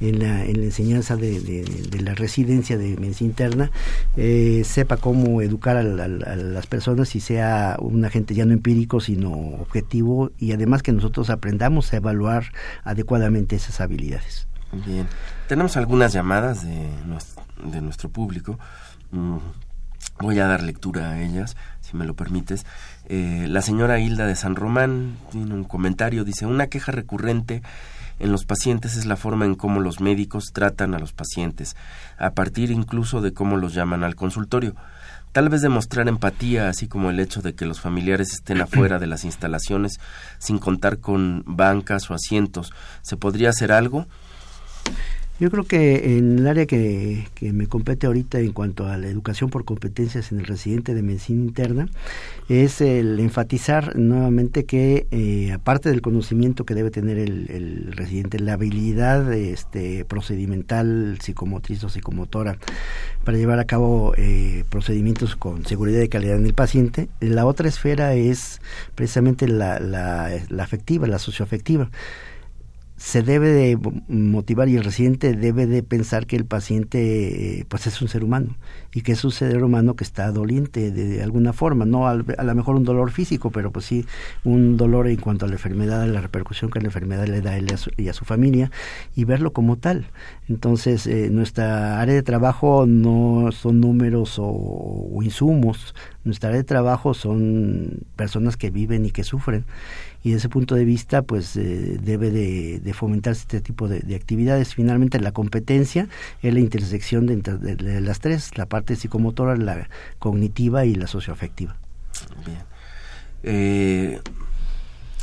en la, en la enseñanza de, la residencia de medicina interna, eh, sepa cómo educar a, las personas y sea un agente ya no empírico, sino objetivo. Y además que nosotros aprendamos a evaluar adecuadamente esas habilidades. Bien, tenemos algunas llamadas de nuestro, de nuestro público. Mm, voy a dar lectura a ellas, si me lo permites. Eh, la señora Hilda de San Román tiene un comentario, dice, una queja recurrente en los pacientes es la forma en cómo los médicos tratan a los pacientes, a partir incluso de cómo los llaman al consultorio. Tal vez demostrar empatía, así como el hecho de que los familiares estén afuera de las instalaciones sin contar con bancas o asientos. ¿Se podría hacer algo? Yo creo que en el área que, que, me compete ahorita en cuanto a la educación por competencias en el residente de medicina interna es el enfatizar nuevamente que eh, aparte del conocimiento que debe tener el, el, residente, la habilidad este, procedimental, psicomotriz o psicomotora para llevar a cabo eh, procedimientos con seguridad y calidad en el paciente, la otra esfera es precisamente la, la, la afectiva, la socioafectiva se debe de motivar y el residente debe de pensar que el paciente eh, pues es un ser humano y que es un ser humano que está doliente de, alguna forma, no a lo mejor un dolor físico, pero pues sí un dolor en cuanto a la enfermedad, a la repercusión que la enfermedad le da a él y a su, familia y verlo como tal. Entonces, eh, nuestra área de trabajo no son números o insumos, nuestra área de trabajo son personas que viven y que sufren y desde ese punto de vista pues eh, debe de, fomentarse este tipo de, actividades. Finalmente la competencia es la intersección de, las tres, la parte psicomotora, la cognitiva y la socioafectiva. Bien. Eh,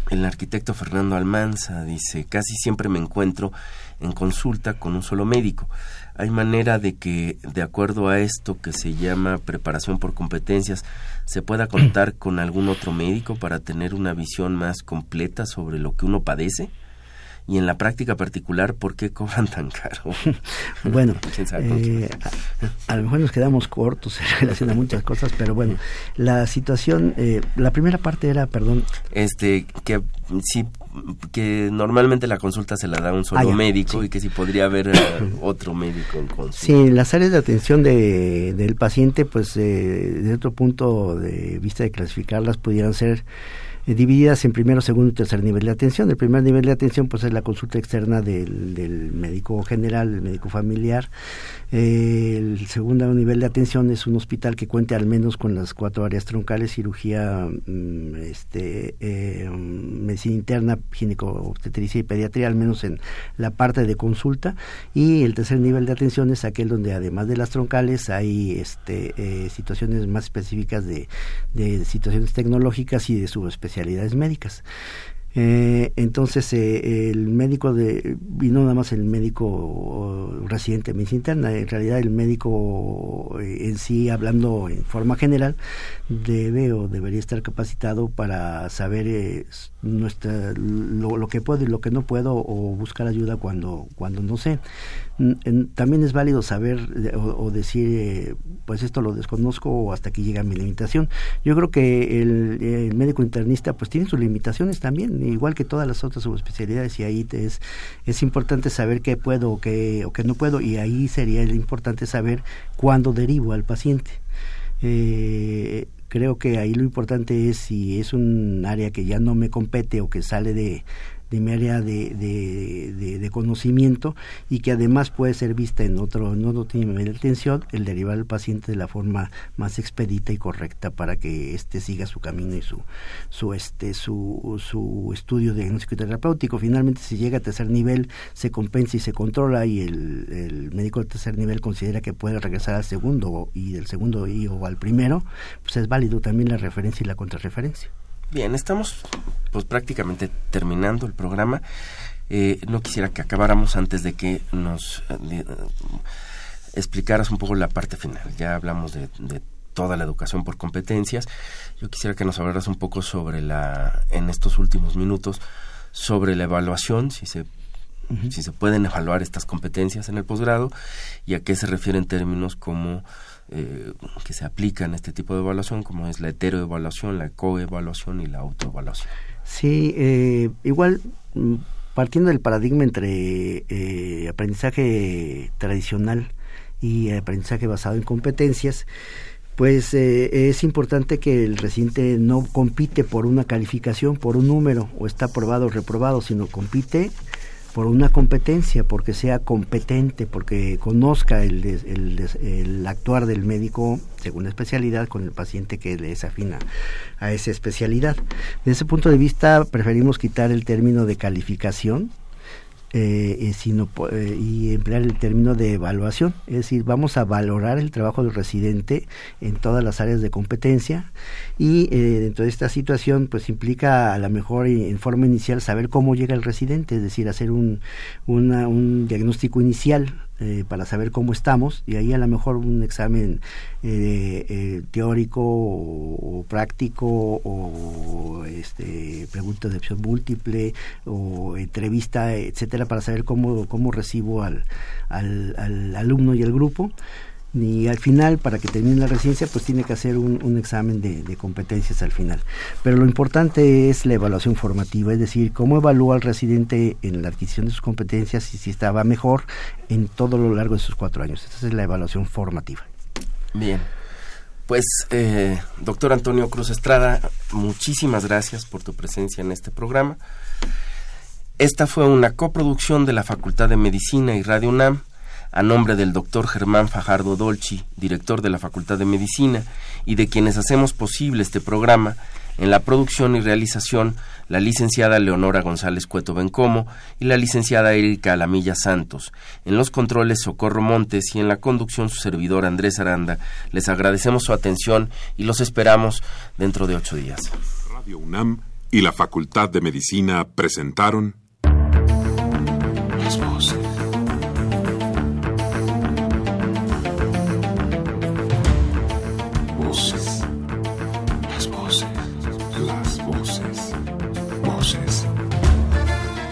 el arquitecto Fernando Almanza dice, casi siempre me encuentro en consulta con un solo médico. ¿Hay manera de que, de acuerdo a esto que se llama preparación por competencias, se pueda contar con algún otro médico para tener una visión más completa sobre lo que uno padece? y en la práctica particular, ¿por qué cobran tan caro? bueno, eh, a, lo mejor nos quedamos cortos en relación a muchas cosas, pero bueno, la situación, eh, la primera parte era, perdón. Este, que sí, que normalmente la consulta se la da un solo ah, médico y que si podría haber eh, otro médico en consulta. Sí, las áreas de atención de, del paciente, pues, eh, de otro punto de vista de clasificarlas, pudieran ser eh, divididas en primero, segundo y tercer nivel de atención. El primer nivel de atención pues es la consulta externa del, del médico general, el médico familiar. Eh, el segundo nivel de atención es un hospital que cuente al menos con las cuatro áreas troncales, cirugía, mm, este, eh, medicina interna, gineco-obstetricia y pediatría, al menos en la parte de consulta. Y el tercer nivel de atención es aquel donde además de las troncales hay este, situaciones más específicas de, de situaciones tecnológicas y de subespecialidades médicas. Eh, entonces eh, el médico de y no nada más el médico residente de medicina interna en realidad el médico eh, en sí hablando en forma general debe o debería estar capacitado para saber eh, nuestra lo, lo, que puedo y lo que no puedo o buscar ayuda cuando cuando no sé también es válido saber o, decir pues esto lo desconozco o hasta aquí llega mi limitación yo creo que el, médico internista pues tiene sus limitaciones también igual que todas las otras subespecialidades y ahí es, es importante saber qué puedo o qué, o qué no puedo y ahí sería importante saber cuándo derivo al paciente. Eh, creo que ahí lo importante es si es un área que ya no me compete o que sale de, de área de, de, conocimiento y que además puede ser vista en otro, no otro nivel de atención, el derivar al paciente de la forma más expedita y correcta para que éste siga su camino y su, su, este, su, su estudio diagnóstico y terapéutico. Finalmente, si llega a tercer nivel, se compensa y se controla y el, el médico de tercer nivel considera que puede regresar al segundo y del segundo y o al primero, pues es válido también la referencia y la contrarreferencia. Bien, estamos pues prácticamente terminando el programa. Eh, no quisiera que acabáramos antes de que nos eh, explicaras un poco la parte final. Ya hablamos de, toda la educación por competencias. Yo quisiera que nos hablaras un poco sobre la, en estos últimos minutos, sobre la evaluación, si se si se pueden evaluar estas competencias en el posgrado y a qué se refiere en términos como eh, que se aplican este tipo de evaluación, como es la heteroevaluación, la coevaluación y la autoevaluación. Sí, eh, igual mm, partiendo del paradigma entre eh, aprendizaje tradicional y aprendizaje basado en competencias, pues eh, es importante que el residente no compite por una calificación, por un número, o está aprobado o reprobado, sino compite por una competencia, porque sea competente, porque conozca el, el, actuar del médico según la especialidad con el paciente que le desafina a esa especialidad. Desde ese punto de vista, preferimos quitar el término de calificación eh, eh, sino, eh, y emplear el término de evaluación, es decir, vamos a valorar el trabajo del residente en todas las áreas de competencia y eh, dentro de esta situación pues implica a lo mejor en forma inicial saber cómo llega el residente, es decir, hacer un, una, un diagnóstico inicial eh, para saber cómo estamos y ahí a lo mejor un examen eh, eh, teórico o, práctico o este, preguntas de opción múltiple o entrevista, etcétera, para saber cómo, cómo recibo al, al, al alumno y al grupo y al final, para que termine la residencia, pues tiene que hacer un, examen de, de, competencias al final. Pero lo importante es la evaluación formativa, es decir, cómo evalúa al residente en la adquisición de sus competencias y si estaba mejor en todo lo largo de sus cuatro años. Esa es la evaluación formativa. Bien. Pues, eh, doctor Antonio Cruz Estrada, muchísimas gracias por tu presencia en este programa. Esta fue una coproducción de la Facultad de Medicina y Radio UNAM a nombre del doctor Germán Fajardo Dolci, director de la Facultad de Medicina, y de quienes hacemos posible este programa, en la producción y realización la licenciada Leonora González Cueto Bencomo y la licenciada Erika Alamilla Santos. En los controles Socorro Montes y en la conducción su servidor Andrés Aranda. Les agradecemos su atención y los esperamos dentro de ocho días. Radio UNAM y la Facultad de Medicina presentaron